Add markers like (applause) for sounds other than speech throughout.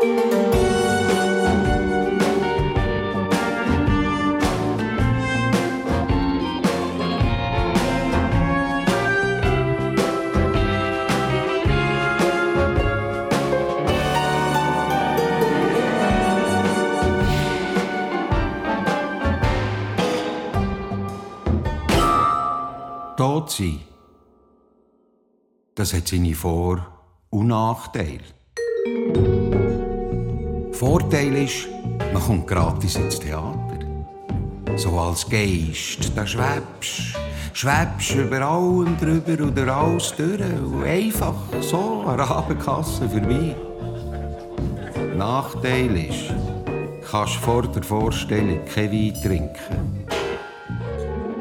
Tot sein, das hat seine Vor- und Nachteile. Vorteil ist, man kommt gratis ins Theater. So als Geist, da schwebst schwebst über allem drüber und durch alles durch und einfach so an der Abendkasse vorbei. Nachteil ist, kannst vor der Vorstellung kein Wein trinken.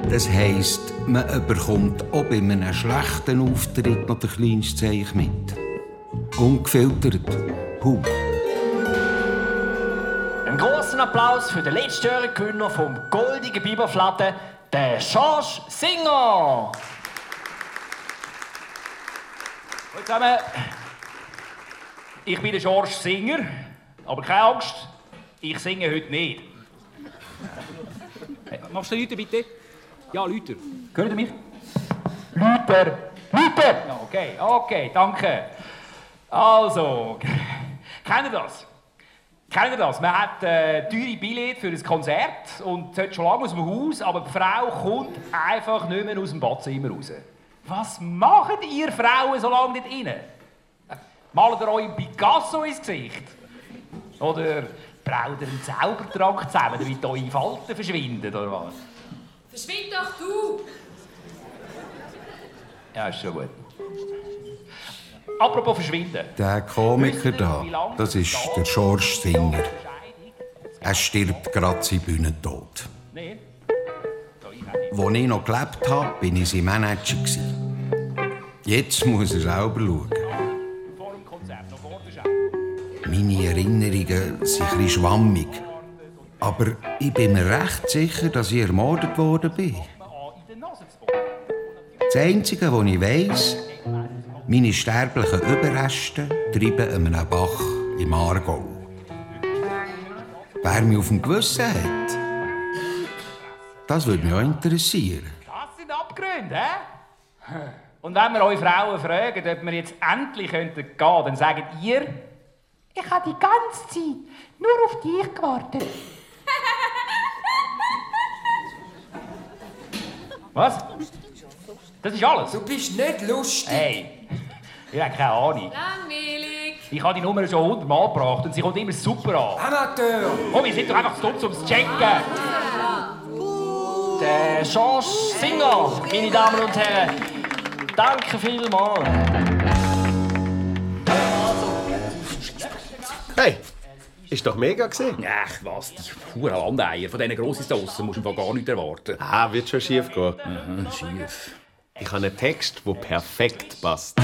Das heisst, man bekommt auch bei einem schlechten Auftritt noch den kleinsten Zeichen mit. Ungefiltert. Hu. Großen Applaus für den letztjährigen Gewinner vom Goldigen Biberflatte, den Georges Singer. Hallo zusammen. Ich bin der Georges Singer, aber keine Angst, ich singe heute nicht. Hey, machst du Leute bitte? Ja, Leute. Hört ihr mich? Lüter! Lüter! Ja, okay, okay, danke. Also, (laughs) kennt ihr das? Kennt ihr das? Man hat äh, teure Billett für ein Konzert und sollte schon lange aus dem Haus, aber die Frau kommt einfach nicht mehr aus dem Badzimmer raus. Was macht ihr Frauen so lange nicht rein? Malt ihr euch Picasso ins Gesicht? Oder braut ihr einen Zaubertrank zusammen, damit eure Falten verschwinden, oder was? Verschwind doch du! Ja, ist schon gut. Apropos verschwinden. Der Komiker da, das ist der George Singer. Er stirbt gerade sein Bühnentod. Nee. Als ich noch gelebt habe, bin ich sein Manager. Jetzt muss er selber schauen. Meine Erinnerungen sind bisschen schwammig. Aber ich bin mir recht sicher, dass ich ermordet worden bin. Das Einzige, was ich weiss, meine sterblichen Überreste treiben an einem Bach im Aargau. Wer mich auf dem Gewissen hat, das würde mich auch interessieren. Das sind Abgründe, hä? Und wenn wir euch Frauen fragen, ob wir jetzt endlich gehen könnten, dann sagt ihr, Ich habe die ganze Zeit nur auf dich gewartet. was? Das ist alles? Du bist nicht lustig. Hey, ich habe keine Ahnung. Langweilig! Ich habe die Nummer schon hundertmal gebracht und sie kommt immer super an. Amateur. Komm, wir sind doch einfach zu dumm, um es zu checken. Der Georges Singer, meine Damen und Herren. Danke vielmals. Hey, ist doch mega gesehen. Ach was, die Huren Landeier. Von diesen grossen Sossen musst du im Fall gar nichts erwarten. Ah, wird schon schief gehen. Mhm, schief. Ich habe einen Text, der perfekt passt.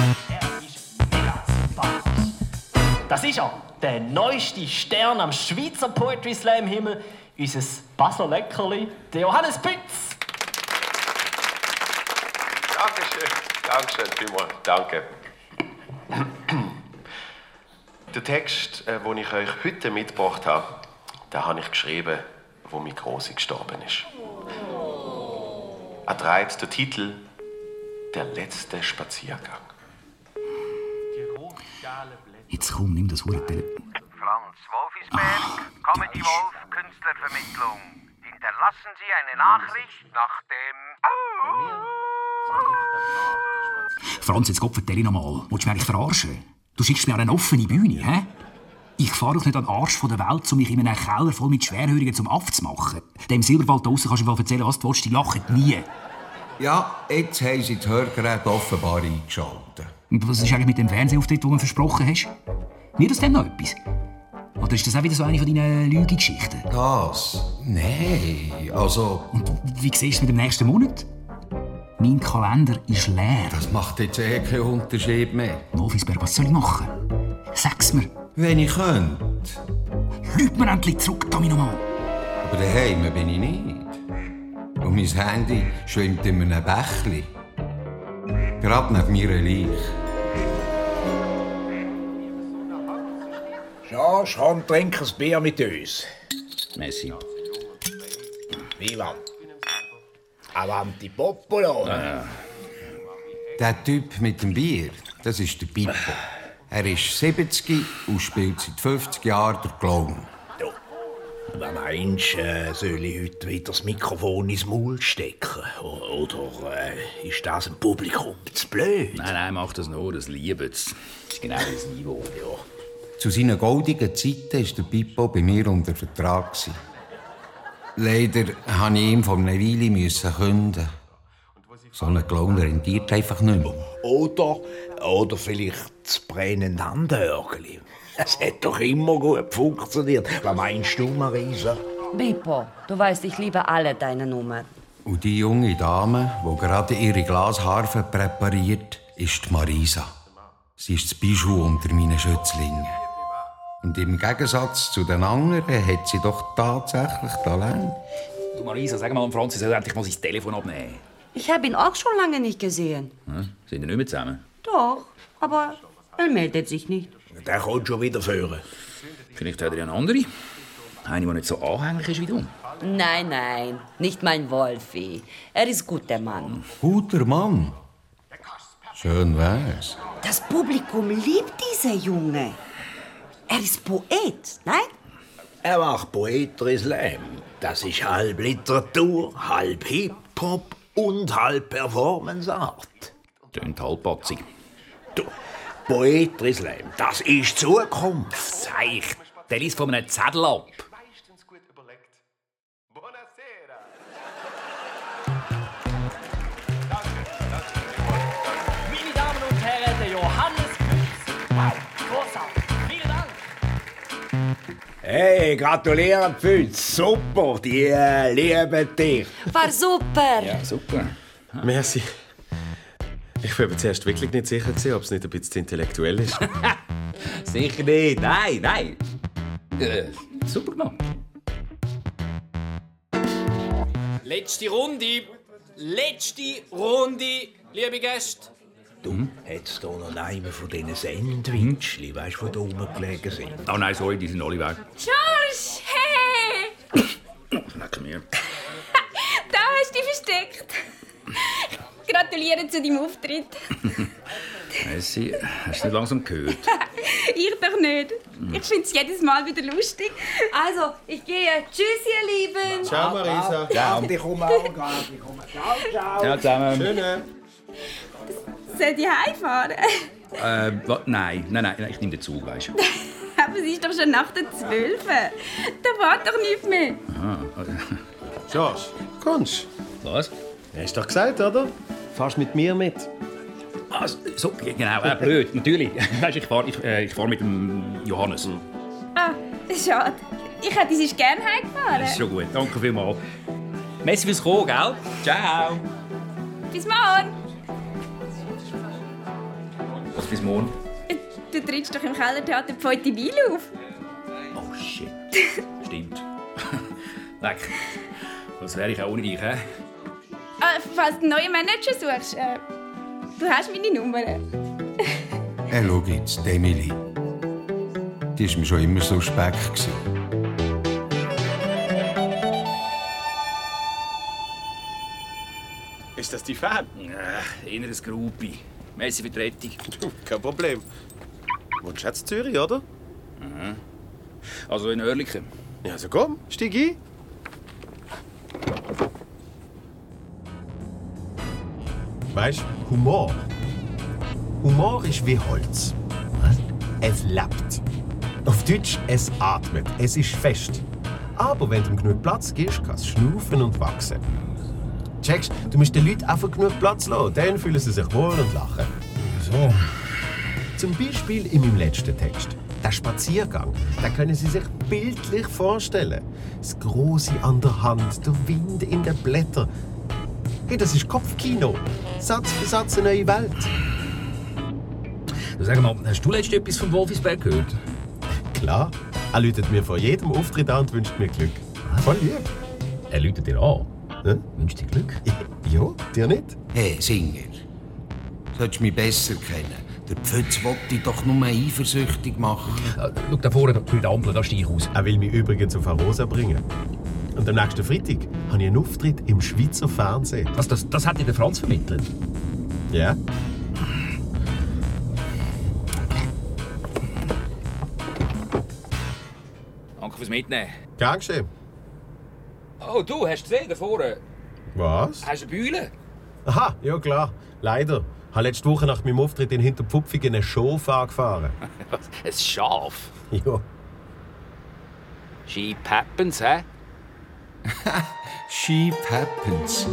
Das ist er, der neueste Stern am Schweizer Poetry Slam Himmel, unser Basler Leckerli, der Johannes Pütz. Dankeschön. Dankeschön vielmals. Danke. Der Text, äh, den ich euch heute mitgebracht habe, den habe ich geschrieben, wo mein Große gestorben ist. Er trägt den Titel Der letzte Spaziergang. Jetzt komm, nimm das Huren Telefon. Franz Wolfisberg, Comedy Wolf, Künstlervermittlung. Hinterlassen Sie eine Nachricht nach dem. Franz, jetzt Gott vertell ich noch mal. Willst du mich eigentlich verarschen? Du schickst mir an eine offene Bühne, hä? Ich fahre doch nicht an den Arsch von der Welt, um mich in einem Keller voll mit Schwerhörigen zum Aff zu machen. Dem Silberwald da draussen kannst du mir erzählen, was du willst, die lachen nie. Ja, jetzt haben sie das Hörgerät offenbar eingeschaltet. Und was ist eigentlich mit dem Fernsehauftritt, den du mir versprochen hast? Wird das denn noch etwas? Oder ist das auch wieder so eine von deinen Lügengeschichten? Das? Nein, also... Und wie siehst du es mit dem nächsten Monat? Mein Kalender ist leer. Das macht jetzt eh keinen Unterschied mehr. Wolfisberg, was soll ich machen? Sag's mir. Wenn ich könnte. Lüg mir endlich zurück, Tommy nochmal. Aber daheim bin ich nicht. Und mein Handy schwimmt in einem Bächli. Gerade neben meiner Leiche. Ja, schon trink ein Bier mit uns. Messi. Viva. Avanti Popolo. Der Typ mit dem Bier, das ist der Pippo. Er ist 70 und spielt seit 50 Jahren der Clown. Was meinst du, äh, soll ich heute wieder das Mikrofon ins Maul stecken? O- Oder äh, ist das ein Publikum zu blöd? Nein, nein, mach das nur, das lieben sie. Das ist genau das Niveau. Ja. Zu seinen goldigen Zeiten war der Pippo bei mir unter Vertrag. gewesen. Leider musste ich ihm von einer Weile müssen künden. So ein Clown rentiert einfach nicht mehr. Oder, oder vielleicht das brennende Handhörgeli. Es hat doch immer gut funktioniert. Was meinst du, Marisa? Bippo, du weißt, ich liebe alle deine Nummern. Und die junge Dame, die gerade ihre Glasharfe präpariert, ist die Marisa. Sie ist das Bijou unter meinen Schützlingen. Und im Gegensatz zu den anderen hat sie doch tatsächlich Talent. Du Marisa, sag mal, Franz, soll endlich mal sein Telefon abnehmen. Ich habe ihn auch schon lange nicht gesehen. Hm? Sind die nicht mehr zusammen? Doch, aber er meldet sich nicht. Der kommt schon wieder führen. Vielleicht hat er ja eine andere. Eine, die nicht so anhänglich ist wie du. Nein, nein, nicht mein Wolfi. Er ist guter Mann. Guter Mann. Schön wär's. Das Publikum liebt diesen Junge. Er ist Poet, nein? Er macht Poetry Slam. Das ist halb Literatur, halb Hip-Hop und halb Performance-Art. Tönt halbpatzig. Du, Poetry Slam, das ist Zukunft. Zeich, der liest von einem Zettel ab. Meistens gut überlegt. Buonasera. Meine Damen und Herren, der Johannes Pütz. Wow, großartig. Vielen Dank. Hey, gratuliere Pfütz. Super, die äh, lieben dich. War super. Ja, super. Merci. Ich war aber zuerst wirklich nicht sicher, gewesen, ob es nicht ein bisschen intellektuell ist. (laughs) Sicher nicht. Nein, nein. Äh, super gemacht. Letzte Runde. Letzte Runde, liebe Gäste. Du, hättest da noch einen von diesen Sandwichli, weißt du, die da rumgelegen sind? Oh nein, sorry, die sind alle weg. George, hey! Leck mir. (laughs) Da hast du dich versteckt. (laughs) Gratuliere zu deinem Auftritt. (laughs) Messi, hast du nicht langsam gehört? (laughs) ich doch nicht. Ich finde es jedes Mal wieder lustig. Also, ich gehe. Tschüss, ihr Lieben. Ciao, Marisa. Und ich komme auch gerade. Ich komme. Ciao, ciao. Ja, zusammen. Schöne. Soll ich heimfahren? Äh, wa- nein, nein, nein, ich nehme den Zug, weißt du. Aber es ist doch schon nach der 12. Da fährt doch nichts mehr. George, kommst Was? Du? Hast du doch gesagt, oder? Fahrst mit mir mit. Ah, so, genau, äh, (laughs) blöd, natürlich. (laughs) Weißt, ich fahre ich, äh, ich fahr mit dem Johannes. Ah, schade. Ich hätte sonst gerne heimgefahren. Das ist schon gut, danke vielmals. Messi fürs Kommen, gell? Ciao. Bis morgen. Was bis morgen? Du trittst doch im Kellertheater die zweite Weile auf. Oh shit. Stimmt. (laughs) Leck. Was wäre ich auch ohne dich, hä? Ah, falls du einen neuen Manager suchst, äh, du hast meine Nummer. Hey, schau jetzt, die Emily. Die war mir schon immer so speck. gewesen. Ist das die Fan? Äh, inneres Gruppi. Messi. Du, kein Problem. Wohnst du jetzt in Zürich, oder? Also in Oerlikon. Ja, also komm, steig ein. Weißt du, Humor. Humor ist wie Holz. Es lebt. Auf Deutsch, es atmet. Es ist fest. Aber wenn du genug Platz gibst, kann es schnaufen und wachsen. Checkst, du musst den Leuten einfach genug Platz lassen. Dann fühlen sie sich wohl und lachen. So. Zum Beispiel in meinem letzten Text. Der Spaziergang, da können Sie sich bildlich vorstellen. Das Große an der Hand, der Wind in den Blättern. Hey, das ist Kopfkino. Satz für Satz eine neue Welt. Du sag mal, hast du letztens etwas von Wolfisberg gehört? Klar, er läutet mir vor jedem Auftritt an und wünscht mir Glück. Voll lieb. Er läutet dir an. Hm? Wünscht dir Glück? Ja, dir nicht? Hey, Singer. Solltest du mich besser kennen. Der Pfütz wollte dich doch nur eifersüchtig machen. Schau da vorne für die Ampel, da stehe ich aus. Er will mich übrigens auf Arosa bringen. Und am nächsten Freitag habe ich einen Auftritt im Schweizer Fernsehen. Was, das, das hat dir der Franz vermittelt? Ja. Danke fürs Mitnehmen. Gern geschehen. Oh, du, hast gesehen, da vorne? Was? Hast du eine Bühle? Aha, ja klar. Leider. Ich habe letzte Woche nach meinem Auftritt in Hinterpfupfigen eine Show gefahren. (laughs) Ein Schaf? Ja. Sheep happens, hä? Sheep happens.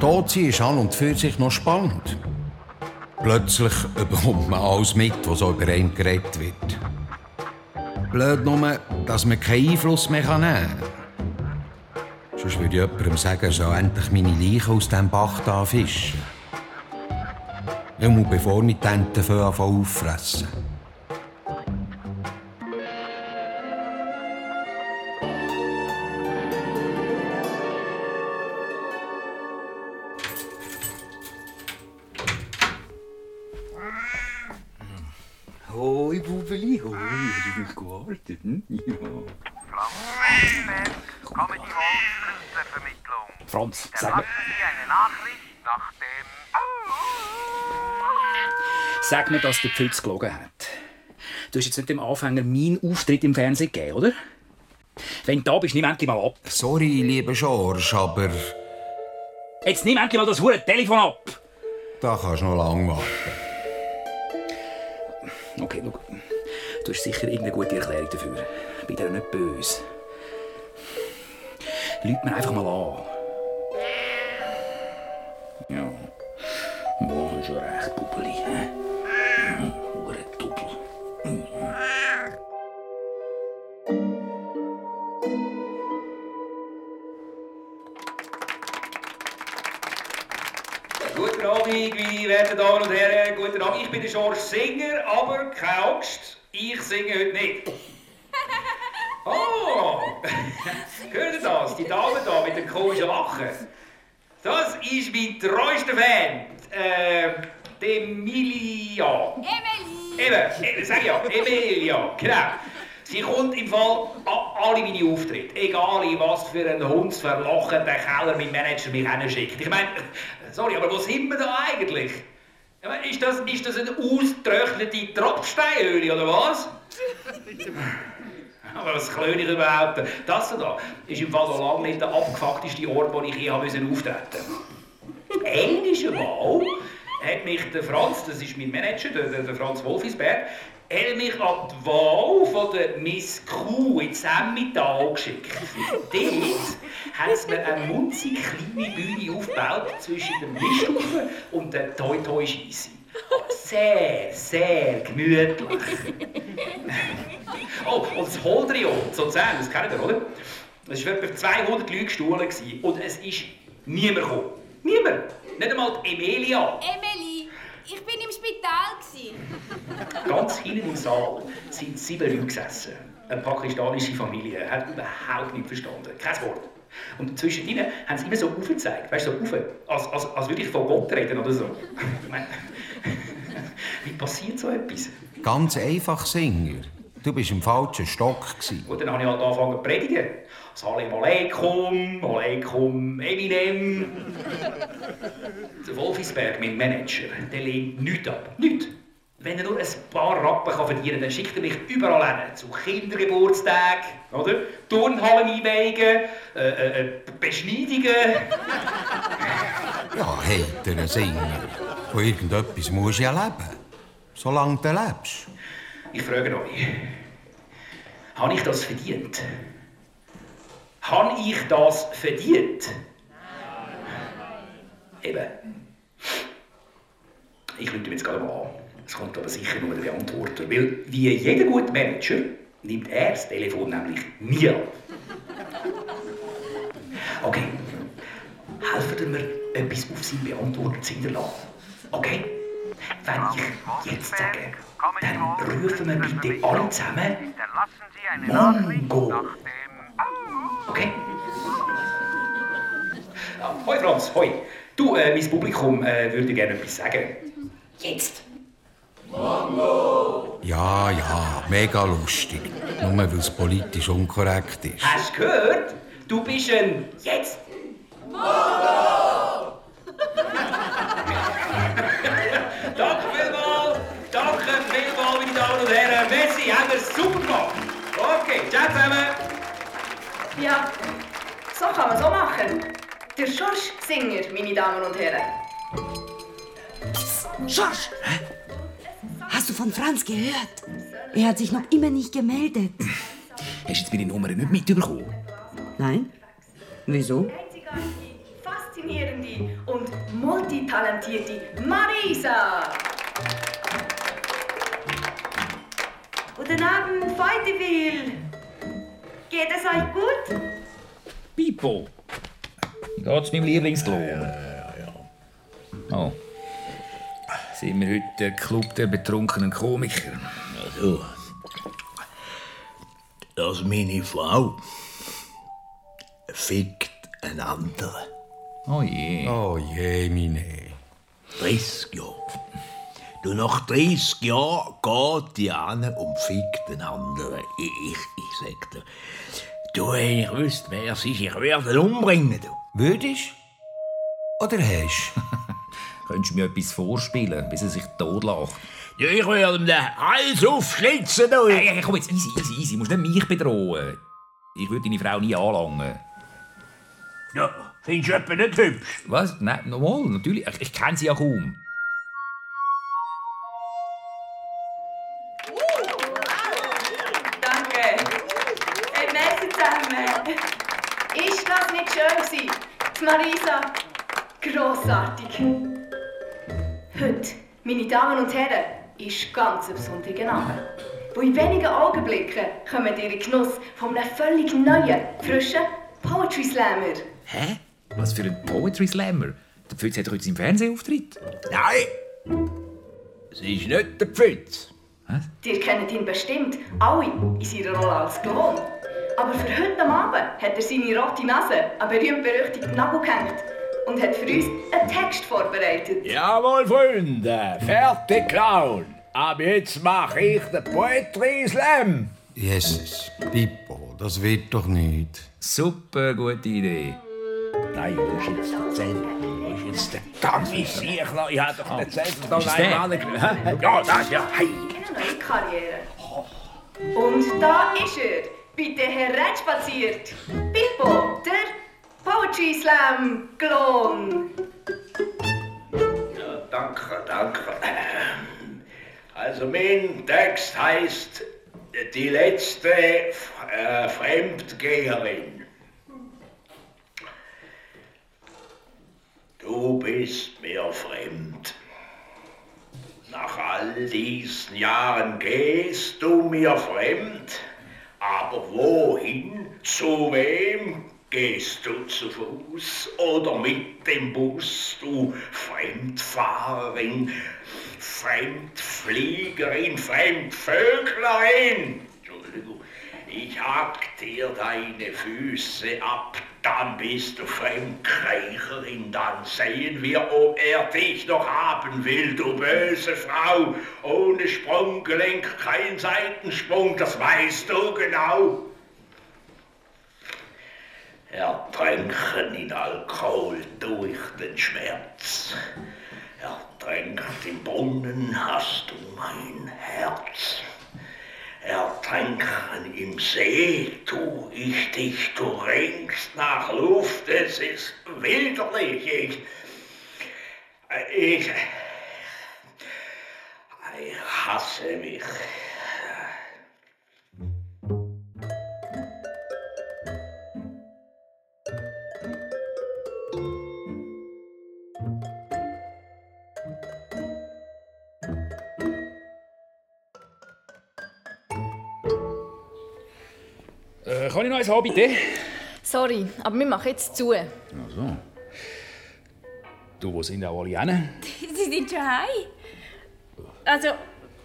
Totsein ist an und für sich noch spannend. Plötzlich bekommt man alles mit, was so über einen geredet wird. Blöd nur, dass man keinen Einfluss mehr nehmen kann. Sonst würde jemandem sagen, soll endlich meine Leiche aus dem Bach da fischen. Ich muss bevor ich die Enten auffressen. Hm? Ja. Künstlervermittlung. Franz, sag mir, Hinterlassen Sie eine Nachricht nach dem... sag mir, dass der Pfütz gelogen hat. Du hast jetzt nicht dem Anfänger meinen Auftritt im Fernsehen gegeben, oder? Wenn du da bist, nimm endlich mal ab. Sorry, lieber George, aber Jetzt nimm endlich mal das hure Telefon ab. da kannst du noch lange warten. Okay, schau. Du hast sicher irgendeine gute Erklärung dafür. Bin dir nicht böse. Lüt mir einfach mal an. Ja. Boah, ist ja recht, Bubeli. Hure. Guten Abend, meine werten Damen und Herren. Guten Abend. Ich bin der George Singer, aber keine Angst, ich singe heute nicht. (laughs) Oh! (laughs) Hört ihr das? Die Dame da mit dem komischen Lachen. Das ist mein treuester Fan. Äh, die Emilia. Emily! Eben, eben, sag ja, Emilia, genau. Sie kommt im Fall an alle meine Auftritte. Egal in was für einen hundsverlochenen Keller mein Manager mich hinschickt. Ich meine, sorry, aber wo sind wir da eigentlich? Meine, ist, das, ist das eine ausgetrocknete Tropfsteinöle oder was? (laughs) Aber was klöne ich überhaupt? Das da ist im Fall noch lange nicht der abgefuckteste Ort, wo ich müssen auftreten musste. Einmal hat mich der Franz, das ist mein Manager, der, der Franz Wolfisberg, hat er mich an die Wahl von der Miss Q in Emmental geschickt. Dort haben sie mir eine munzig kleine Bühne aufgebaut zwischen dem Misthaufen und der Toi Toi Scheisse. Sehr, sehr gemütlich. Oh, und das Holdrion, so ein das kennt ihr, oder? Das war etwa 200 Leute gestohlen und es ist niemand gekommen. Niemand. Nicht einmal die Emilia. Emily, ich bin im Spital. Gewesen. Ganz hinten im Saal sind sieben Leute gesessen. Eine pakistanische Familie hat überhaupt nicht verstanden. Kein Wort. Und zwischen ihnen haben sie immer so aufgezeigt, weißt du, so auf, als, als, als würde ich von Gott reden oder so. Ich meine, (laughs) wie passiert so etwas? Ganz einfach, Singer. Du bist im falschen Stock. Gewesen. Und dann habe ich halt angefangen zu predigen. Salam alaikum, alaikum Eminem. Der Wolfisberg, mein Manager, der lehnt nichts ab. Nichts. Wenn er nur ein paar Rappen kann verdienen kann, dann schickt er mich überall hin. Zu Kindergeburtstagen, oder? Turnhallen einweigen, äh, äh, Beschneidungen. Ja, heiter Singer. Von irgendetwas musst du ja leben. Solange du lebst. Ich frage euch, habe ich das verdient? Habe ich das verdient? Eben. Ich rufe ihm jetzt gerade mal an. Es kommt aber sicher nur der Beantworter. Weil, wie jeder gute Manager, nimmt er das Telefon nämlich nie ab. Okay. Helfen ihr mir, etwas auf seinen Beantworter zu hinterlassen? Okay? Wenn ich jetzt sage, dann rufen wir bitte alle zusammen Hinterlassen Okay? Ja, hoi Franz, hoi. Du, äh, mein Publikum äh, würde gerne etwas sagen. Jetzt. Ja, ja, mega lustig. Nur weil es politisch unkorrekt ist. Hast du gehört? Du bist ein... Jetzt. (laughs) Danke vielmals. Danke vielmals, meine Damen und Herren. Messi, haben wir super gemacht. Okay, ciao zusammen. Ja, so kann man so machen. Der Schorsch Singer, meine Damen und Herren. Schorsch! Hast du von Franz gehört? Er hat sich noch immer nicht gemeldet. Hast du jetzt meine Nummer nicht mitbekommen? Nein? Wieso? Faszinierende und multitalentierte Marisa. Guten Abend, Feudeville. Geht es euch gut? Pipo. Geht's meinem Lieblingsklon? Oh. Sind wir heute der Club der betrunkenen Komiker? Also, dass meine Frau fickt einen anderen. Oh je. Oh je, meine. 30 Jahre. Du, nach 30 Jahren geht die an und fickt einen anderen. Ich, ich, ich sag dir, du, wenn ich wüsste, wer es ist, ich werde ihn umbringen. Du. Würdest? Oder hast (laughs) Könntest du mir etwas vorspielen, bis er sich totlacht? Ja, ich werde ihm den Hals aufschlitzen. Du. Hey, hey, komm jetzt, easy, easy, easy. Du musst nicht mich bedrohen. Ich würde deine Frau nie anlangen. Ja, findest du etwa nicht hübsch? Was? Nein, normal, natürlich. Ich, ich kenne sie ja kaum. Marisa, grossartig. Heute, meine Damen und Herren, ist ganz ein besonderer Abend. Wo in wenigen Augenblicken kommen ihr in den Genuss von einem völlig neuen, frischen Poetry Slammer. Hä? Was für ein Poetry Slammer? Der Pfütz hat heute seinen Fernsehauftritt. Nein! Es ist nicht der Pfütz. Ihr kennt ihn bestimmt, alle in seiner Rolle als Klon. Aber für heute Abend hat er seine rote Nase an berühmt-berüchtigten Nagel gehängt und hat für uns einen Text vorbereitet. Jawohl, Freunde, fertig Clown. Aber jetzt mache ich den Poetry Slam. Jesus, Pippo, das wird doch nicht. Super gute Idee. Nein, du musst jetzt erzählen. Du musst jetzt den ganzen Sieg noch. Ich habe doch Ist dass der? du einmal? Ja, das ja. Hey. Eine neue Karriere. Und da ist er, bitte hereinspaziert. Pippo, der Poetry Slam Klon. Ja, danke, danke. Also mein Text heißt Die letzte äh, Fremdgeherin. Du bist mir fremd. Nach all diesen Jahren gehst du mir fremd. Aber wohin, zu wem gehst du zu Fuß oder mit dem Bus, du Fremdfahrerin, Fremdfliegerin, Fremdvöglerin? Ich hack dir deine Füße ab, dann bist du Fremdkrächerin, dann sehen wir, ob er dich noch haben will, du böse Frau. Ohne Sprunggelenk kein Seitensprung, das weißt du genau. Ertränken in Alkohol durch den Schmerz. Ertränkt im Brunnen hast du mein Herz. Ertränken im See tu ich dich, du ringst nach Luft, es ist widerlich. Ich, ich, ich hasse mich. Äh, haben, bitte? Sorry, aber wir machen jetzt zu. Ach so. Du, wo sind auch alle hin? (laughs) Sie sind schon heim. Also,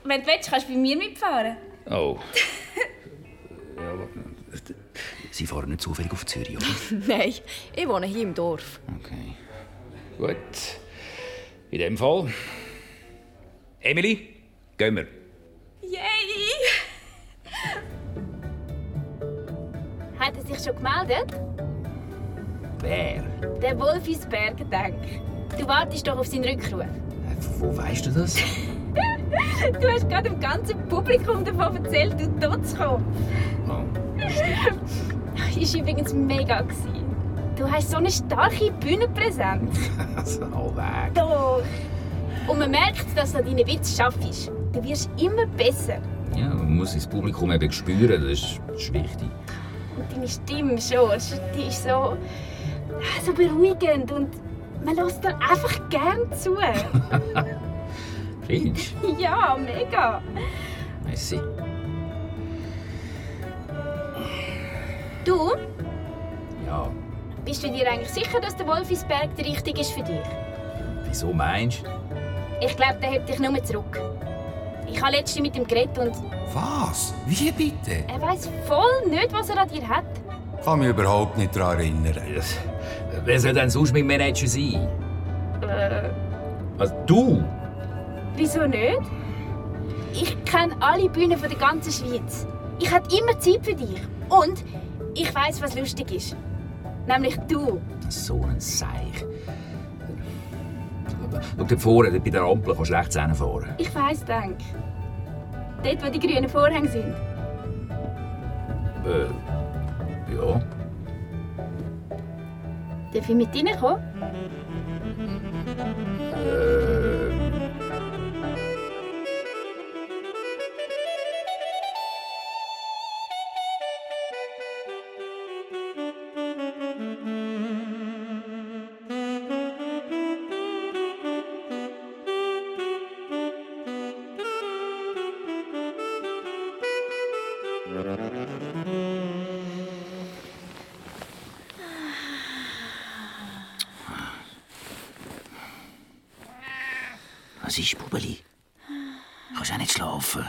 wenn du willst, kannst du bei mir mitfahren. Oh. (laughs) ja, aber, Sie fahren nicht zufällig auf Zürich, oder? (laughs) Nein, ich wohne hier im Dorf. Okay. Gut. In dem Fall. Emily, gehen wir. Er sich schon gemeldet? Wer? Der Wolf ins Bergendenk. Du wartest doch auf seinen Rückruf. Wo weißt du das? (laughs) Du hast gerade dem ganzen Publikum davon erzählt, du tot zu kommen. Ist übrigens mega gewesen. Du hast so eine starke Bühnenpräsenz. (laughs) all weg. Doch. Und man merkt, dass du deinen Witz schaffst. Du wirst immer besser. Ja, man muss das Publikum eben spüren, das ist, das ist wichtig. Und deine Stimme schon, die ist so, so beruhigend und man lässt dir einfach gern zu. (laughs) Findest (laughs) ja, mega. Messi. Du, Ja, bist du dir eigentlich sicher, dass der Wolfisberg der richtige ist für dich? wieso meinst du? Ich glaube, der hebt dich nur zurück. Ich habe letztens mit ihm geredet und Was? Wie bitte? er weiß voll nicht, was er an dir hat. Kann mich überhaupt nicht daran erinnern. Wer soll denn sonst mein Manager sein? Äh, Also, du? wieso nicht? Ich kenne alle Bühnen von der ganzen Schweiz. Ich habe immer Zeit für dich. Und ich weiß, was lustig ist. Nämlich du. So ein Seich. Schau dort vorne, dort bei der Ampel, kannst du rechts hinfahren. Ich weiß, denk. Dort, wo die grünen Vorhänge sind. Äh, ja. Darf ich mit reinkommen? Äh, Was ist, Bubeli? Kannst auch nicht schlafen.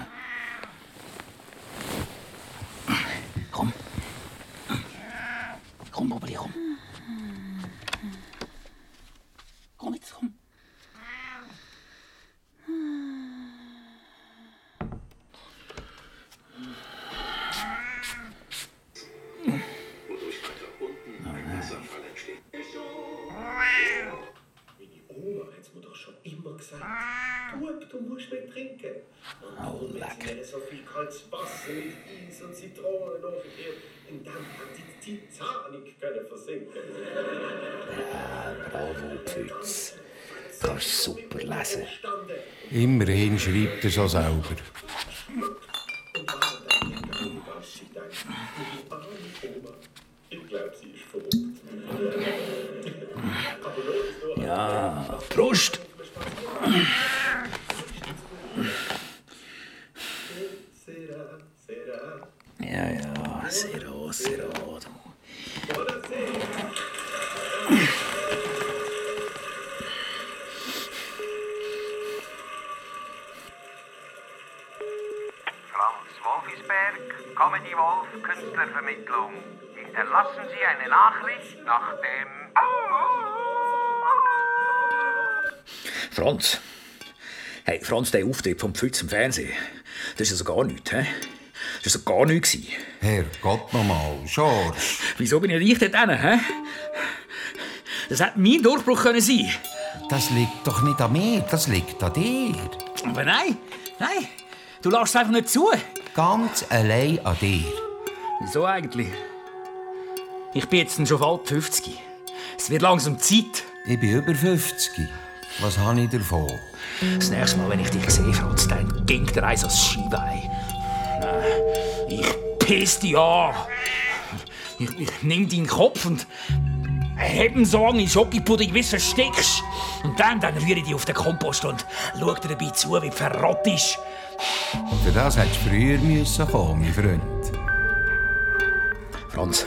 Titanic können versinken. Bravo, Pfütz. Kannst super lesen. Immerhin schreibt er so selber. Ich glaube, sie ist verrückt. Ja, Prost! Ja, ja, Zero, Zero. Franz Wolfisberg, Comedy Wolf, Künstlervermittlung. Hinterlassen Sie eine Nachricht nach dem... Franz. Hey, Franz, der Auftritt vom Pfütz im Fernsehen. Das ist also gar nichts, hä? Das war gar nichts. Herrgott nochmal, George. Wieso bin ich dort hin, hä? Das hätte mein Durchbruch können sein Das liegt doch nicht an mir, das liegt an dir. Aber nein, nein. Du lässt es einfach nicht zu. Ganz allein an dir. Wieso eigentlich? Ich bin jetzt schon bald 50. Es wird langsam Zeit. Ich bin über 50. Was habe ich davon? Das nächste Mal, wenn ich dich sehe, Franz, dann ging der Eis als. Nein, Ich piss dich an. Ich, ich nimm deinen Kopf und heb ihn so lange in Schokipudding, bis du verstickst. Und dann, dann rühre ich dich auf den Kompost und schau dir dabei zu, wie du verrott ist. Für das hättest du früher müssen kommen, mein Freund. Franz,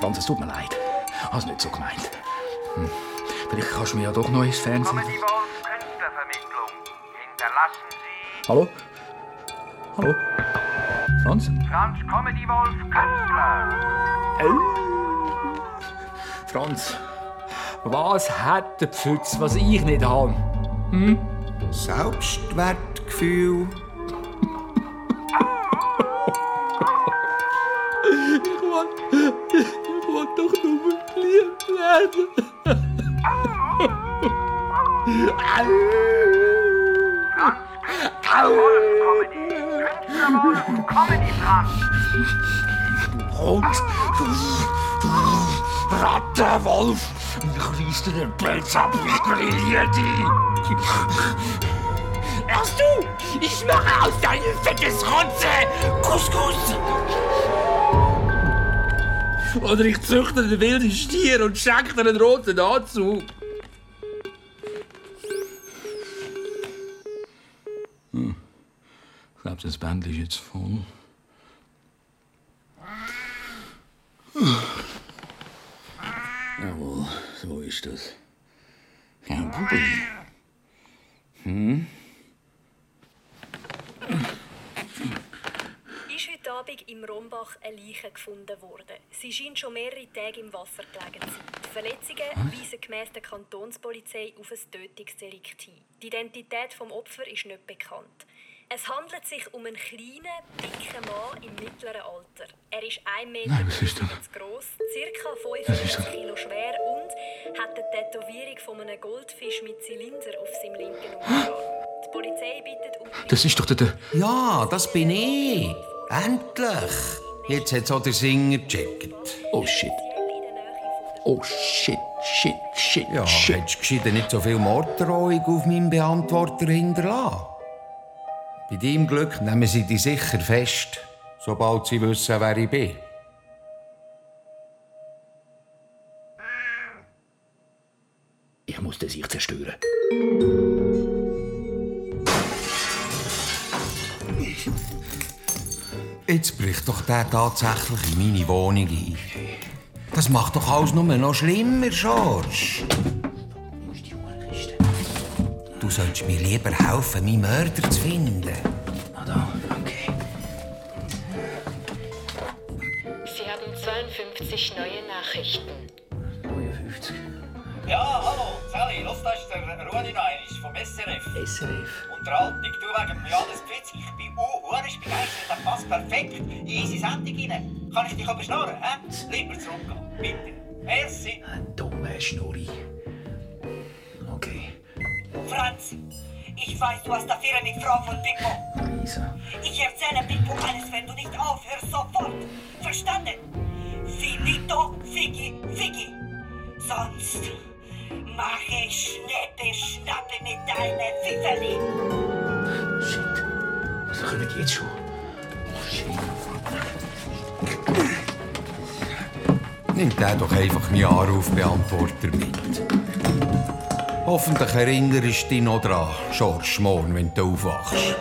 Franz, es tut mir leid. Hast nicht so gemeint. Hm. Vielleicht kannst du mir ja doch noch ins Fernsehen. Comedy Wolf, Künstlervermittlung. Hinterlassen Sie... Hallo? Hallo? Franz? Franz Comedy Wolf, Künstler. Franz. Was hat der Pfütz, was ich nicht habe? Hm? Selbstwertgefühl. Ich will, ich will doch nur geliebt werden. Und du, du Rattenwolf, ich reiß dir den Pelz ab, ich grilliere dich. Erst du, ich mache aus deinem fettes Rotze Couscous. Oder ich züchte den wilden Stier und schenke dir einen roten Anzug. Glaube, das Bändchen ist jetzt voll. Jawohl, so ist das. Kein Problem. Hm? Ist heute Abend im Rombach eine Leiche gefunden worden. Sie scheint schon mehrere Tage im Wasser gelegen zu sein. Die Verletzungen weisen gemäss der Kantonspolizei auf ein Tötungsdelikt hin. Die Identität des Opfers ist nicht bekannt. Es handelt sich um einen kleinen, dicken Mann im mittleren Alter. Er ist 1,50 Meter Nein, was ist das? groß, ca. Das ist 55 Kilo schwer und hat eine Tätowierung von einem Goldfisch mit Zylinder auf seinem linken Unterarm. Die Polizei bittet um Das ist doch der... der Ja, das bin ich. Endlich. Jetzt hat es auch der Singer gecheckt. Oh shit. Oh shit, shit, shit, Ja, shit. hättest du nicht so viel Morddrohung auf meinem Beantworter hinterlassen. Bei deinem Glück nehmen sie dich sicher fest, sobald sie wissen, wer ich bin. Ich muss den sich zerstören. Jetzt bricht doch der tatsächlich in meine Wohnung ein. Das macht doch alles nur noch schlimmer, George. Du solltest mir lieber helfen, meinen Mörder zu finden. Na da, okay. Sie haben 52 neue Nachrichten. 59. Ja, hallo, Sally, los, da ist der Rudi Neiris vom SRF. SRF? Unterhaltung, du wegen dem Johannes Pfitz. Ich bin uhuerisch begeistert, das passt perfekt in unsere Sendung rein. Kann ich dich aber schnurren, hä? Lieber zurückgehen, bitte. Merci. Dumme Schnurri. Franz, ich weiß, du hast Affäre mit Frau von Pippo. Lisa. Ich erzähle Pippo alles, wenn du nicht aufhörst, sofort. Verstanden? Finito, Figi, Figi. Sonst mache ich Schneppe, Schnappe mit deiner Pfifferli. Shit. Was die jetzt schon? Oh shit. Nimm den doch einfach meinen Anrufbeantworter mit. Hoffentlich erinnerst du dich noch dran, George, morgen, wenn du aufwachst.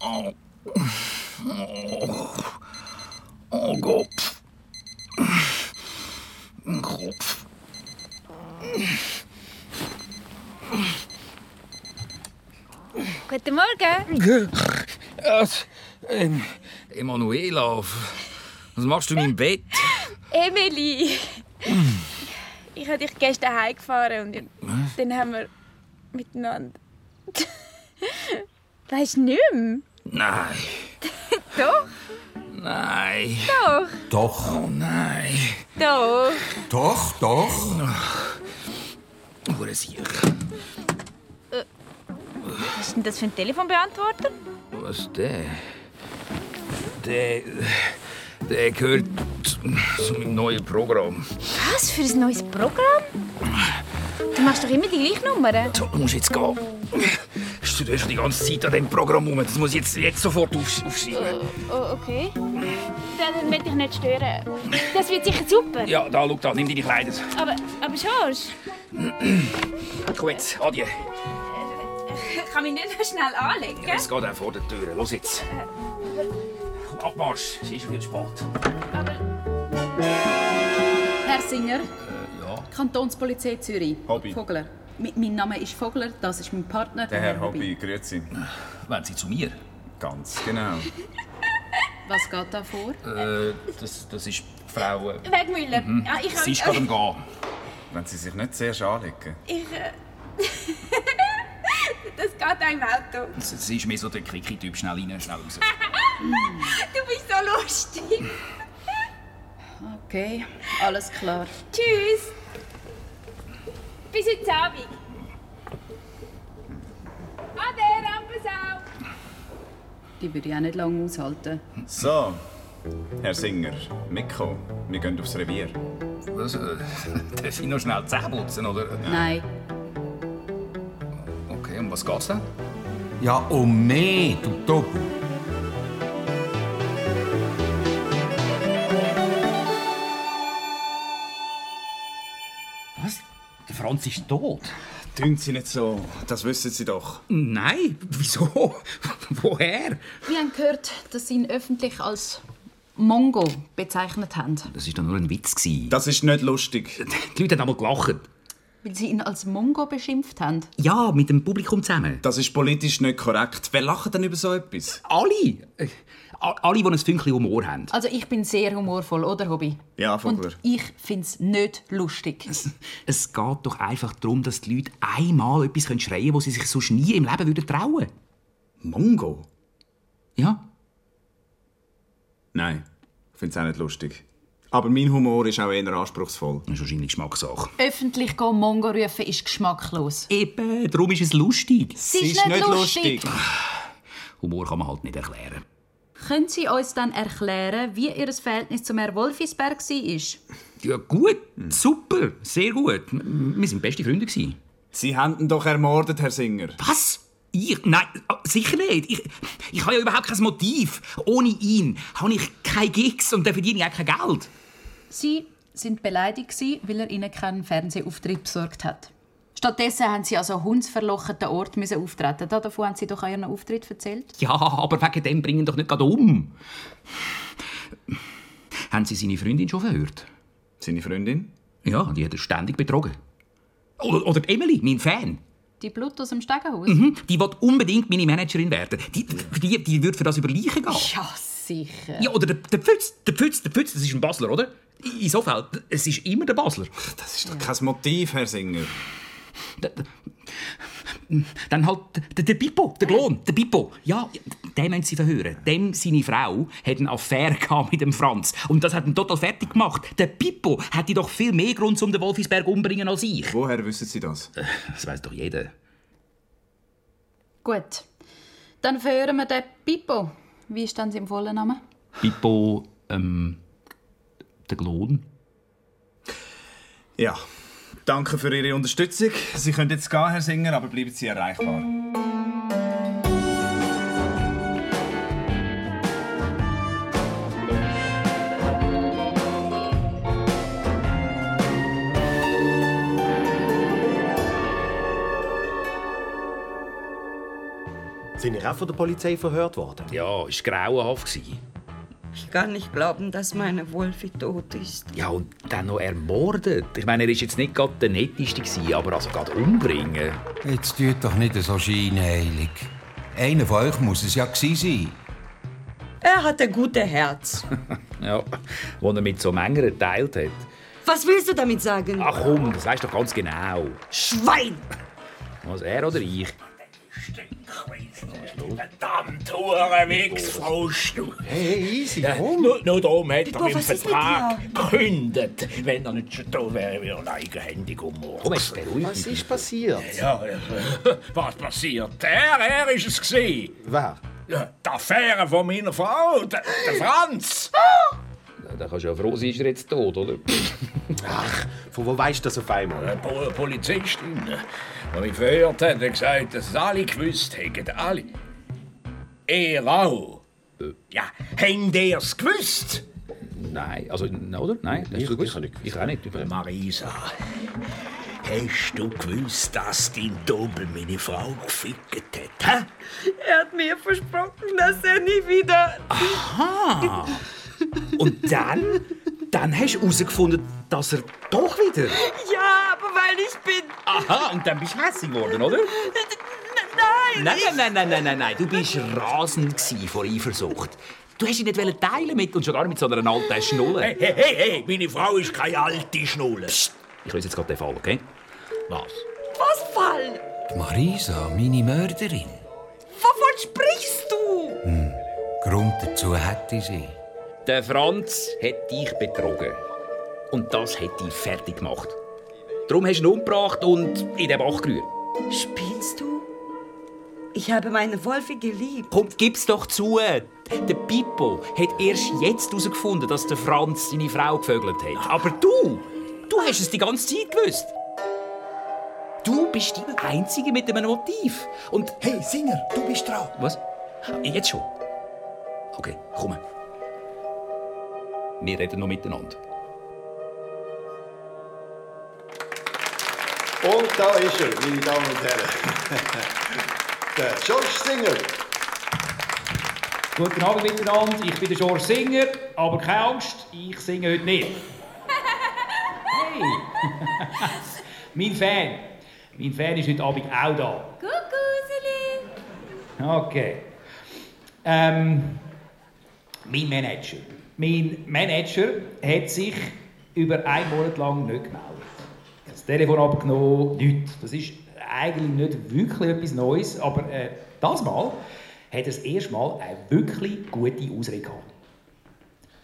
Oh. Oh. Oh Was? Ähm, Emanuela, was machst du in meinem Bett? Emily. Ich habe dich gestern heimgefahren und dann haben wir miteinander. (laughs) Weißt du nicht mehr? Nein, (laughs) Doch, nein. doch, Doch. Oh nein. doch. Doch, doch. Hure Sieg. Denn das für ein Telefonbeantworter? Was der? Der. Der gehört zu, zu meinem neuen Programm. Was für ein neues Programm? Du machst doch immer die gleiche Nummer. So, du musst jetzt gehen. Ich studiere schon die ganze Zeit an diesem Programm rum. Das muss ich jetzt, jetzt sofort auf, aufschreiben. Oh, okay. Dann will ich nicht stören. Das wird sicher super. Ja, da, schau da, nimm deine Kleider. Aber, aber George, Komm jetzt, adieu. (laughs) kann mich nicht noch schnell anlegen? Es geht auch vor der Tür. Los jetzt. Abmarsch, es ist schon viel spät. Herr Singer, ja. Kantonspolizei Zürich. Hobby. Vogler. Mi- mein Name ist Vogler, das ist mein Partner. Der Herr Hobby, grüezi. Wollen Sie zu mir? Ganz genau. (laughs) Was geht da vor? Äh, das, das ist die Frau... Äh, Wegmüller. mhm. Ja, ich Sie ist gerade am Gehen. Wenn Sie sich nicht sehr anlegen. Ich. Äh, (laughs) das geht im Auto. Sie sie ist mehr so der Quickie-Typ. Schnell rein, schnell raus. (laughs) Du bist so lustig. Okay, alles klar. Tschüss. Bis heute Abend. Ade, Rampensau. Die würde ich auch nicht lange aushalten. So, Herr Singer, mitkommen. Wir gehen aufs Revier. Was? Äh, (laughs) darf ich noch schnell die Zähne putzen, oder? Nein. Was geht's denn? Ja, um mich, du Tobu. Was? Der Franz ist tot? Tun Sie nicht so. Das wissen Sie doch. Nein, wieso? (laughs) Woher? Wir haben gehört, dass Sie ihn öffentlich als Mongo bezeichnet haben. Das war doch nur ein Witz. Das ist nicht lustig. (laughs) Die Leute haben einmal gelacht. Weil Sie ihn als Mongo beschimpft haben. Ja, mit dem Publikum zusammen. Das ist politisch nicht korrekt. Wer lacht denn über so etwas? Alle. Äh, Alle, die ein Fünkchen Humor haben. Also ich bin sehr humorvoll, oder Hobby? Ja, Vogler. Und ich finde es nicht lustig. Es geht doch einfach darum, dass die Leute einmal etwas schreien können, was sie sich sonst nie im Leben würden trauen Mongo? Ja. Nein, ich finde es auch nicht lustig. Aber mein Humor ist auch eher anspruchsvoll. Das ist wahrscheinlich Geschmackssache. Öffentlich gehen Mongo rufen ist geschmacklos. Eben, darum ist es lustig. Es ist nicht nicht lustig. lustig. Humor kann man halt nicht erklären. Können Sie uns dann erklären, wie Ihr Verhältnis zum Herrn Wolfisberg war? Ja, gut, super, sehr gut. Wir sind beste Freunde. gewesen. Sie haben ihn doch ermordet, Herr Singer. Was? Ich? Nein, ah, sicher nicht. Ich, ich habe ja überhaupt kein Motiv. Ohne ihn habe ich keine Gigs und dann verdiene ich auch kein Geld. Sie sind beleidigt, gewesen, weil er Ihnen keinen Fernsehauftritt besorgt hat. Stattdessen haben Sie also hundsverlochenen Ort müssen auftreten. Da- Davon haben Sie doch Ihren Auftritt erzählt. Ja, aber wegen dem bringen doch nicht gerade um. Haben Sie seine Freundin schon verhört? Seine Freundin? Ja, die hat er ständig betrogen. Oder, oder die Emily, mein Fan. Die Blut aus dem Stegenhaus? Mhm, die will unbedingt meine Managerin werden. Die, die, die würde für das über Leichen gehen. Ja, sicher. Ja, oder der, der Pfütz, der Pfütz, der Pfütz, das ist ein Basler, oder? In Sofeld, es ist immer der Basler. Das ist doch kein Motiv, Herr Singer. Dann halt der, der Pippo, der Glon, der Pippo. Ja, den müssen Sie verhören. Dem, seine Frau, hat eine Affäre (laughs) gehabt mit dem Franz. Und das hat ihn total fertig gemacht. Der Pippo hätte doch viel mehr Grund, um den Wolfisberg umbringen als ich. Woher wissen Sie das? Das weiß doch jeder. Gut. Dann verhören wir den Pippo. Wie ist denn sein voller Name? Pippo, ähm, der Glon. Ja. Danke für Ihre Unterstützung. Sie können jetzt gehen, Herr Singer, aber bleiben Sie erreichbar. Sind ihr auch von der Polizei verhört worden? Ja, war grauenhaft. Ich kann nicht glauben, dass meine Wolfi tot ist. Ja, und dann noch ermordet. Ich meine, er war jetzt nicht gerade der Netteste, gewesen, aber also gerade umbringen. Jetzt tut doch nicht so scheinheilig. Einer von euch muss es ja gewesen sein. Er hat ein gutes Herz. (laughs) Ja, wo er mit so Mengen geteilt hat. Was willst du damit sagen? Ach komm, das weißt du doch ganz genau. Schwein! Was, er oder ich? Verdammt, hure Wichsfrost, du. Hey, easy, Ja, komm. nur, nur darum hat er mit Vertrag gekündigt. Wenn er nicht schon da wäre, wäre er eigenhändig ummordet. Komm, jetzt beruhig Was ist passiert? Ja, ja, (laughs) was passiert? Er, er ist es gewesen. Wer? Ja, die Affäre von meiner Frau, der, der Franz. Da kannst du ja froh sein, ist er jetzt tot, oder? Ach, von wo weißt du das auf einmal? Eine Po- Polizistin, die mich verhört hat, hat gesagt, dass es alle gewusst hätten. Alle. Er auch. Ja, haben die es gewusst? Nein, also, oder? Nein, hast Ich- du gewusst? ich habe nicht gewusst. Ich auch nicht. Äh, Marisa, hast du gewusst, dass dein Doppel meine Frau gefickt hat? Hä? Er hat mir versprochen, dass er nie wieder. Aha! Und dann dann hast du herausgefunden, dass er doch wieder... Ja, ich bin. Aha, und dann bist du hässlich geworden, oder? Nein! Nein, nein, nein, nein, nein, nein, nein. Du bist rasend gsi vor Eifersucht. Du hast ihn nicht wollen teilen mit und schon gar nicht mit so einer alten Schnulle. Hey, hey, hey, hey, meine Frau ist keine alte Schnulle. Ich löse jetzt gerade den Fall, okay? Was? Was Fall? Die Marisa, meine Mörderin. Wovon sprichst du? Grund dazu hätte sie. Der Franz hat dich betrogen. Und das hat dich fertig gemacht. Darum hast du ihn umgebracht und in den Bach gerührt. Spinnst du? Ich habe meine Wolfi geliebt. Komm, gib's doch zu. Der Pippo hat erst jetzt herausgefunden, dass der Franz seine Frau gevögelt hat. Aber du, du hast es die ganze Zeit gewusst. Du bist die Einzige mit einem Motiv. Und... Hey, Singer, du bist dran. Was? Jetzt schon? Okay, komm. Wir reden noch miteinander. Und da ist er, meine Damen und Herren. (laughs) Der George Singer. Guten Abend miteinander, ich bin der George Singer, aber keine Angst, ich singe heute nicht. (laughs) Hey! (laughs) mein Fan. Mein Fan ist heute Abend auch da. Kuckuseli! Okay. Ähm, mein Manager. Mein Manager hat sich über einen Monat lang nicht gemeldet. Das Telefon abgenommen, nichts. Das ist eigentlich nicht wirklich etwas Neues, aber äh, das Mal hat er das erste Mal eine wirklich gute Ausrede gehabt.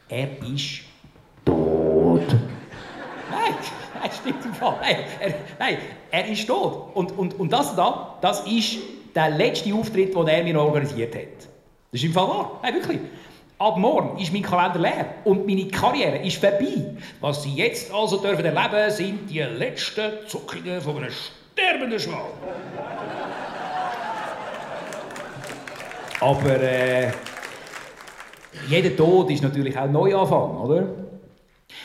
Er ist tot. Nein, (laughs) nein, stimmt im Fall. Nein, er, nein, er ist tot. Und, und, und das da, das ist der letzte Auftritt, den er mir organisiert hat. Das ist im Fall wahr. Nein, wirklich. Ab morgen ist mein Kalender leer und meine Karriere ist vorbei. Was Sie jetzt also dürfen erleben, sind die letzten Zuckungen von einem sterbenden Schwan. Aber äh, jeder Tod ist natürlich auch ein Neuanfang, oder?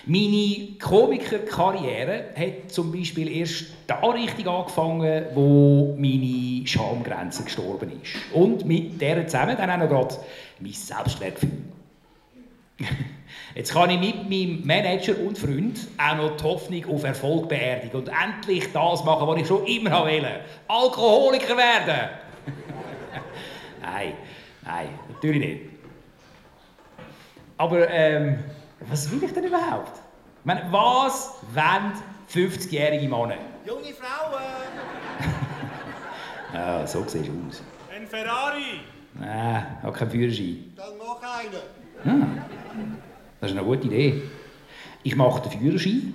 Meine Komikerkarriere hat zum Beispiel erst da richtig angefangen, wo meine Schamgrenze gestorben ist. Und mit der zusammen dann auch noch gerade mein Selbstwertgefühl. Jetzt kann ich mit meinem Manager und Freund auch noch die Hoffnung auf Erfolg beerdigen und endlich das machen, was ich schon immer wollte. Alkoholiker werden. (laughs) nein, nein, natürlich nicht. Aber ähm, was will ich denn überhaupt? Ich meine, was wollen 50-jährige Männer? Junge Frauen! Ja, (laughs) so siehst du aus. Ein Ferrari! Nein, ich habe keinen Führerschein. Dann mach einen! Ah, das ist eine gute Idee. Ich mache den Führerschein,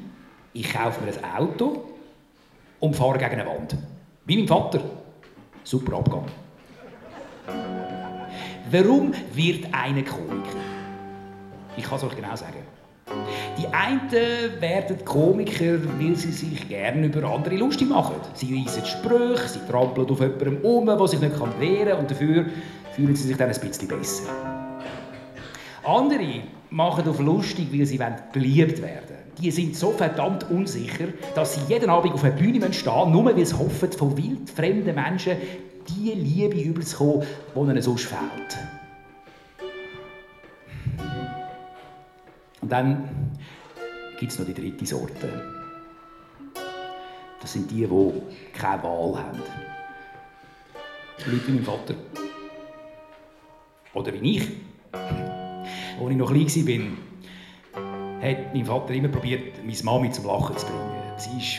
ich kaufe mir ein Auto und fahre gegen eine Wand. Wie mein Vater. Super Abgang. Warum wird einer Komiker? Ich kann es euch genau sagen. Einen werden Komiker, weil sie sich gerne über andere lustig machen. Sie reissen Sprüche, sie trampeln auf jemandem um, der sich nicht wehren kann und dafür fühlen sie sich dann ein bisschen besser. Andere machen auf lustig, weil sie beliebt werden Die sind so verdammt unsicher, dass sie jeden Abend auf einer Bühne stehen müssen, nur weil sie hoffen, von wildfremden Menschen die Liebe überzukommen, die ihnen sonst fehlt. Und dann gibt es noch die dritte Sorte. Das sind die, die keine Wahl haben. Leute wie mein Vater. Oder wie ich. Als ich noch klein war, hat mein Vater immer probiert, meine Mami zum Lachen zu bringen. Sie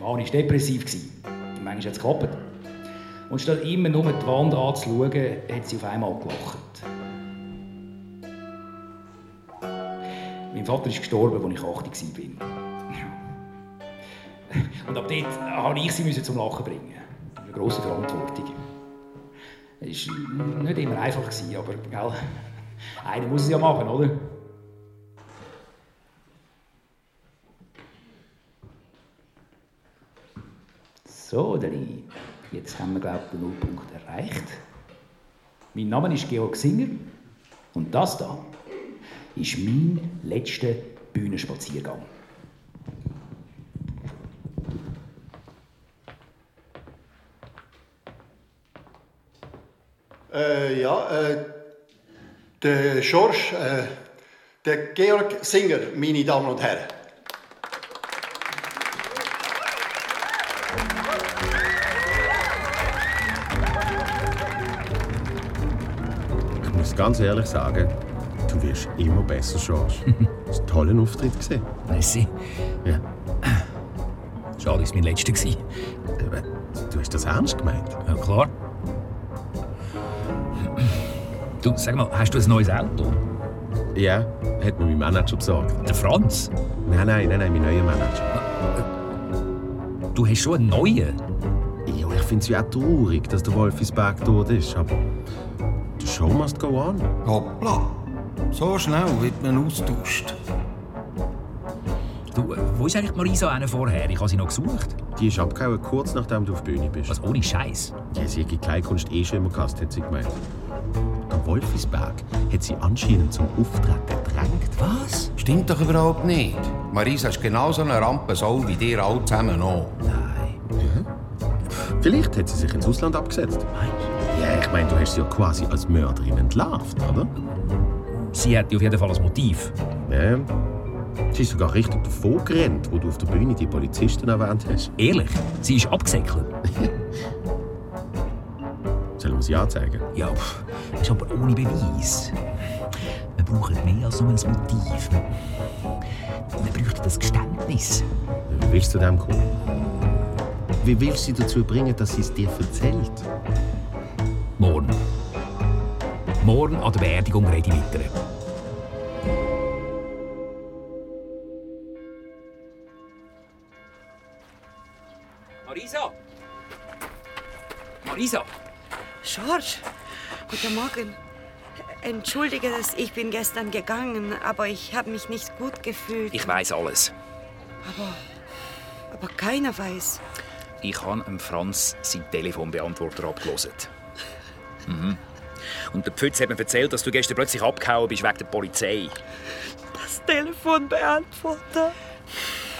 war (laughs) manisch depressiv. Manchmal hat es geklappt. Und statt immer nur die Wand anzuschauen, hat sie auf einmal gelacht. Mein Vater ist gestorben, als ich 80 war. Und ab dort musste ich sie zum Lachen bringen. Eine grosse Verantwortung. Es war nicht immer einfach, aber gell, einer muss es ja machen, oder? So, Dani, jetzt haben wir, glaube ich, den Nullpunkt erreicht. Mein Name ist Georg Singer und das da ist mein letzter Bühnenspaziergang. Äh, ja, äh, der Schorsch, äh, Der Georg Singer, meine Damen und Herren. Ich muss ganz ehrlich sagen, du wirst immer besser, George. (laughs) Das war ein toller Auftritt. Merci. Ja. Schade, es mein letzter war. Du hast das ernst gemeint? Ja, klar. Du, sag mal, hast du ein neues Auto? Ja, hat mir mein Manager besorgt. Der Franz? Nein, nein, nein, nein, mein neuer Manager. Du hast schon einen neuen? Ja, ich finde es ja auch traurig, dass der Wolfisberg tot ist, aber the show must go on. Hoppla. So schnell wird man austauscht. Du, äh, wo ist eigentlich Marisa eine vorher? Ich habe sie noch gesucht. Die ist abgehauen, kurz nachdem du auf der Bühne bist. Was, ohne Scheiß? Ja, sie hat die Kleinkunst eh schon immer gehasst, hat sie gemeint. Am Wolfisberg hat sie anscheinend zum Auftreten gedrängt. Was? Stimmt doch überhaupt nicht. Marisa ist genauso eine Rampensau wie dir alle zusammen auch. Vielleicht hat sie sich ins Ausland abgesetzt. Ja, ich meine, du hast sie ja quasi als Mörderin entlarvt, oder? Sie hat auf jeden Fall ein Motiv. Ja. Sie ist sogar richtig davon gerannt, wo du auf der Bühne die Polizisten erwähnt hast. Ehrlich? Sie ist abgesäckelt? (laughs) Sollen wir sie anzeigen? Ja, pff, das ist aber ohne Beweis. Wir brauchen mehr als nur ein Motiv. Wir bräuchten das Geständnis. Wie willst du dem kommen? Wie willst du sie dazu bringen, dass sie es dir erzählt? Morgen. Morgen an der Beerdigung rede ich weiter. Marisa! George, guten Morgen. Entschuldige, dass ich bin gestern gegangen, aber ich habe mich nicht gut gefühlt. Ich weiß alles. Aber, aber keiner weiß. Ich habe Franz seinen Telefonbeantworter abgelesen. Mhm. Und der Pfütz hat mir erzählt, dass du gestern plötzlich abgehauen bist wegen der Polizei. Das Telefonbeantworter.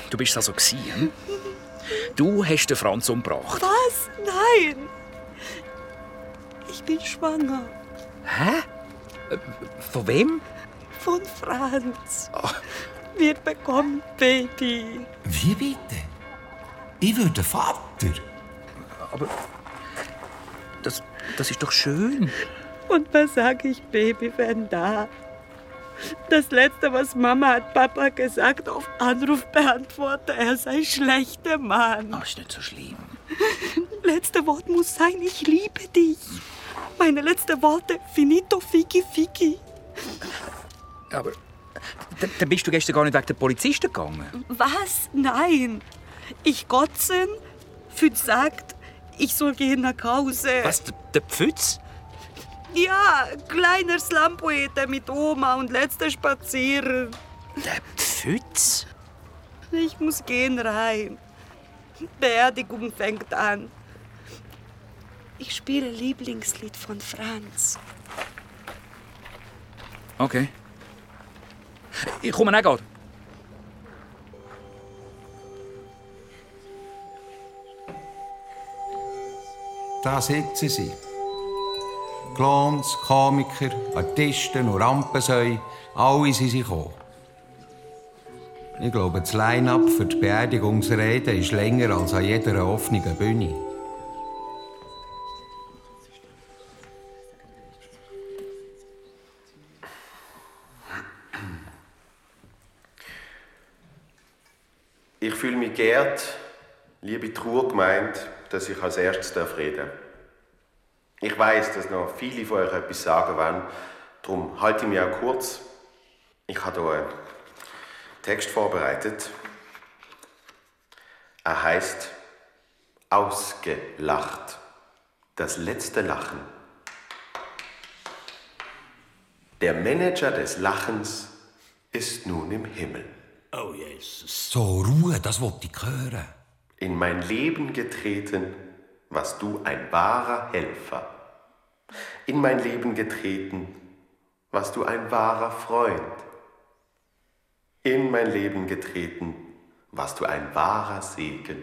Du bist also gewesen, hm? Du hast den Franz umgebracht. Was? Nein. Ich bin schwanger. Hä? Von wem? Von Franz. Wir bekommen Baby. Wie bitte? Ich würde Vater. Aber das, das ist doch schön. Und was sage ich, Baby, wenn da? Das Letzte, was Mama hat Papa gesagt, auf Anrufbeantworter, er sei schlechter Mann. Ach, ist nicht so schlimm. Letzte Wort muss sein, ich liebe dich. Meine letzten Worte, finito, figi, figi. Aber dann, bist du gestern gar nicht wegen der Polizisten gegangen. Was? Nein. Ich Gotzen, Fütz sagt, ich soll gehen nach Hause. Was, der, Pfütz? Ja, kleiner Slumpoete mit Oma und letzter Spazieren. Der Pfütz? Ich muss gehen rein. Beerdigung fängt an. Ich spiele Lieblingslied von Franz. Okay. Ich komme auch. Da sitzen sie. Clowns, Komiker, Artisten und Rampensäue, alle sind sie gekommen. Ich glaube, das Line-Up für die Beerdigungsrede ist länger als an jeder offenen Bühne. Ich fühle mich geehrt, liebe Trauer gemeint, dass ich als erstes darf reden Ich weiß, dass noch viele von euch etwas sagen wollen, darum halte ich mich auch kurz. Ich habe hier einen Text vorbereitet. Er heißt Ausgelacht. Das letzte Lachen. Der Manager des Lachens ist nun im Himmel. Oh Jesus. So, Ruhe, das wollte ich hören. In mein Leben getreten, warst du ein wahrer Helfer. In mein Leben getreten, warst du ein wahrer Freund. In mein Leben getreten, warst du ein wahrer Segen.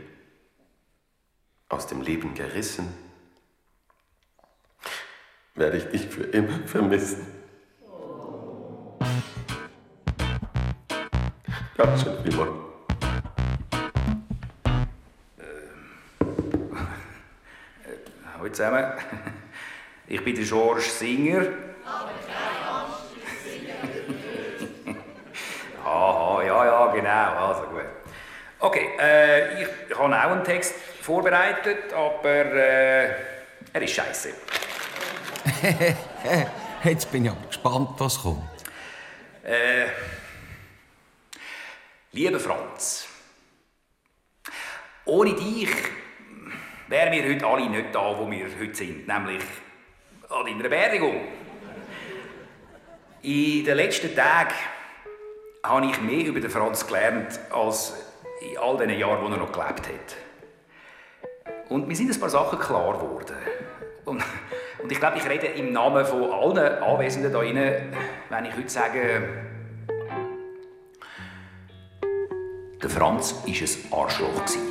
Aus dem Leben gerissen, werde ich dich für immer vermissen. Ganz schön vielmals. Hallo zusammen. Ich bin der George Singer. (laughs) Aha, ja, ja, genau. Also gut. Okay, äh, ich, ich habe auch einen Text vorbereitet, aber äh, er ist scheiße. (laughs) Jetzt bin ich aber gespannt, was kommt. Äh, lieber Franz, ohne dich wären wir heute alle nicht da, wo wir heute sind, nämlich an deiner Beerdigung. In den letzten Tagen habe ich mehr über den Franz gelernt als in all den Jahren, wo er noch gelebt hat. Und mir sind ein paar Sachen klar geworden. Und, und ich glaube, ich rede im Namen von allen Anwesenden hier wenn ich heute sage, der Franz war ein Arschloch. gewesen.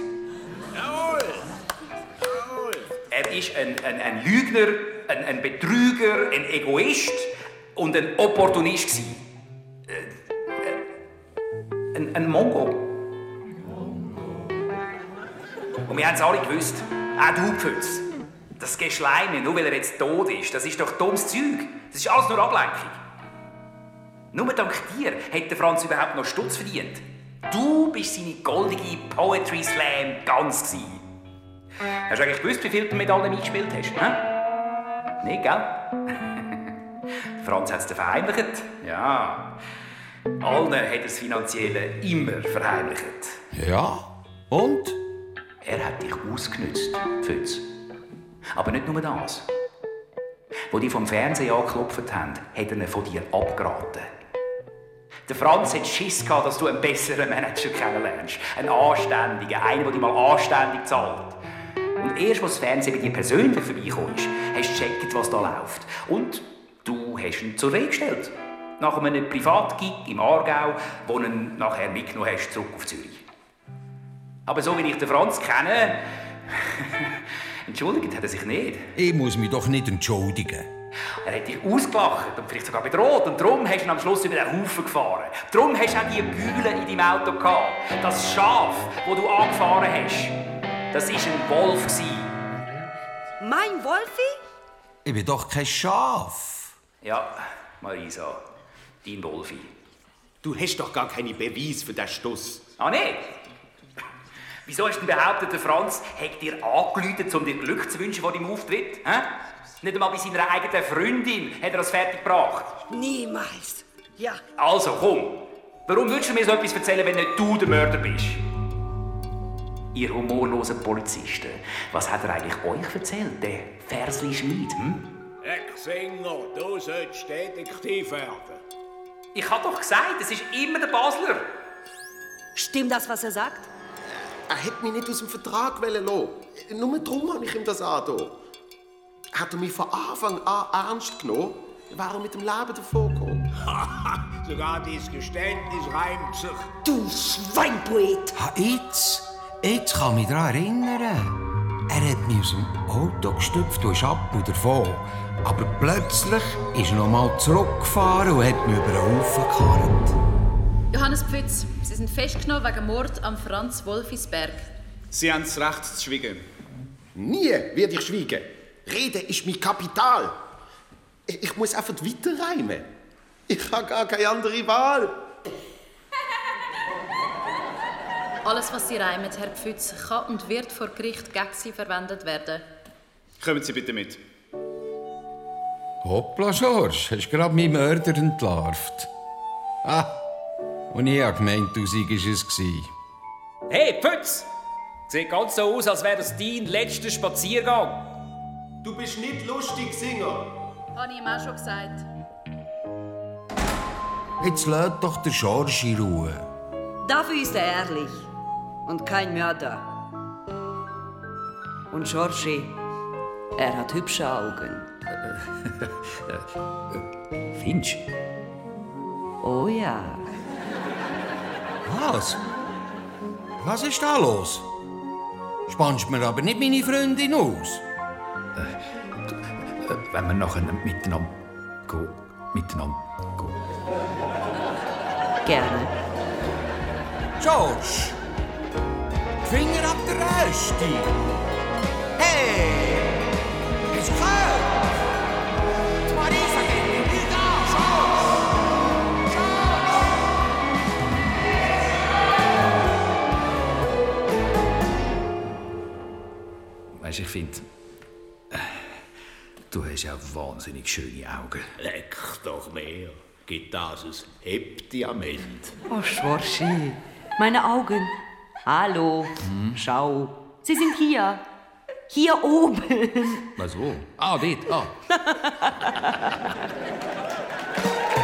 Er war ein, ein, ein Lügner, ein, ein Betrüger, ein Egoist und ein Opportunist. Äh, äh, Ein, ein Mongo. Und wir haben es alle gewusst. Auch du, Pfütz. Das Geschleime, nur weil er jetzt tot ist, das ist doch dummes Zeug. Das ist alles nur Ablenkung. Nur dank dir hat der Franz überhaupt noch Stutz verdient. Du bist seine goldige Poetry Slam ganz gewesen. Hast du eigentlich gewusst, wie viel du mit allem eingespielt hast? Hä? Nicht, gell? (laughs) Franz hat es dir verheimlicht. Ja. Allen hat er das Finanzielle immer verheimlicht. Ja, und? Er hat dich ausgenützt, Pfütz. Aber nicht nur das. Wo die vom Fernsehen angeklopft haben, hat er von dir abgeraten. Der Franz hat Schiss gehabt, dass du einen besseren Manager kennenlernst. Einen anständigen, einen, der dich mal anständig zahlt. Und erst, als das Fernsehen bei dir persönlich vorbeigekommen ist, hast du gecheckt, was da läuft. Und du hast ihn zur Rede gestellt. Nach einem Privatgig im Aargau, wo du ihn nachher mitgenommen hast, zurück auf Zürich. Aber so wie ich den Franz kenne, (laughs) entschuldigt hat er sich nicht. Ich muss mich doch nicht entschuldigen. Er hat dich ausgelacht und vielleicht sogar bedroht. Und darum hast du ihn am Schluss über den Haufen gefahren. Darum hast du auch die Bühle in deinem Auto gehabt. Das Schaf, das du angefahren hast, das war ein Wolf. gewesen. Mein Wolfi? Ich bin doch kein Schaf. Ja, Marisa, dein Wolfi. Du hast doch gar keine Beweise für den Stuss. Ah, nicht? Wieso hast du denn behauptet, der Franz hätte dir angeläutet, um dir Glück zu wünschen vor deinem Auftritt? Hä? Nicht einmal bei seiner eigenen Freundin hat er das fertig gebracht. Niemals. Ja. Also, komm. Warum willst du mir so etwas erzählen, wenn nicht du der Mörder bist? Ihr humorlosen Polizisten, was hat er eigentlich euch erzählt, der Versli Schmid? Hm? Herr Singer, du sollst Detektiv werden. Ich hab doch gesagt, es ist immer der Basler. Stimmt das, was er sagt? Er hat mich nicht aus dem Vertrag lassen. Nur darum habe ich ihm das angetan. Hat er mich von Anfang an ernst genommen, wäre er mit dem Leben davongekommen. (laughs) Sogar dieses Geständnis reimt sich. Du Schweinpoet! Ha, jetzt, jetzt kann ich mich daran erinnern. Er hat mich aus dem Auto gestüpft und ist ab und davon. Aber plötzlich ist er noch mal zurückgefahren und hat mich über den Haufen gekarrt. Johannes Pfütz, Sie sind festgenommen wegen Mord am Franz Wolfisberg. Sie haben das Recht zu schweigen. Nie werde ich schweigen. Reden ist mein Kapital. Ich, muss einfach weiterreimen. Ich habe gar keine andere Wahl. Alles, was Sie reimen, Herr Pfütz, kann und wird vor Gericht gegen Sie verwendet werden. Kommen Sie bitte mit. Hoppla, George, hast gerade meinen Mörder entlarvt. Ah, und ich habe gemeint, du seist es. Hey, Pfütz! Sieht ganz so aus, als wäre das dein letzter Spaziergang. Du bist nicht lustig, Singer. Habe ich ihm auch schon gesagt. Jetzt lässt doch der George in Ruhe. Dafür ist er ehrlich und kein Mörder. Und Georgie, er hat hübsche Augen. (laughs) Finch? Oh ja. Was? Was ist da los? Spannst mir aber nicht meine Freundin aus? Äh, wenn wir nachher miteinander gehen. Miteinander gehen. Gerne. George! Finger ab der Rösti! Hey! Du gehört? Marisa geht! George! Du, ich finde, du hast ja wahnsinnig schöne Augen. Leck doch mehr. Gibt das ein Heptiament? Oh, Schworschi, meine Augen. Hallo, schau. Sie sind hier. Hier oben. Was wo? Ah, dort. Ah. (laughs)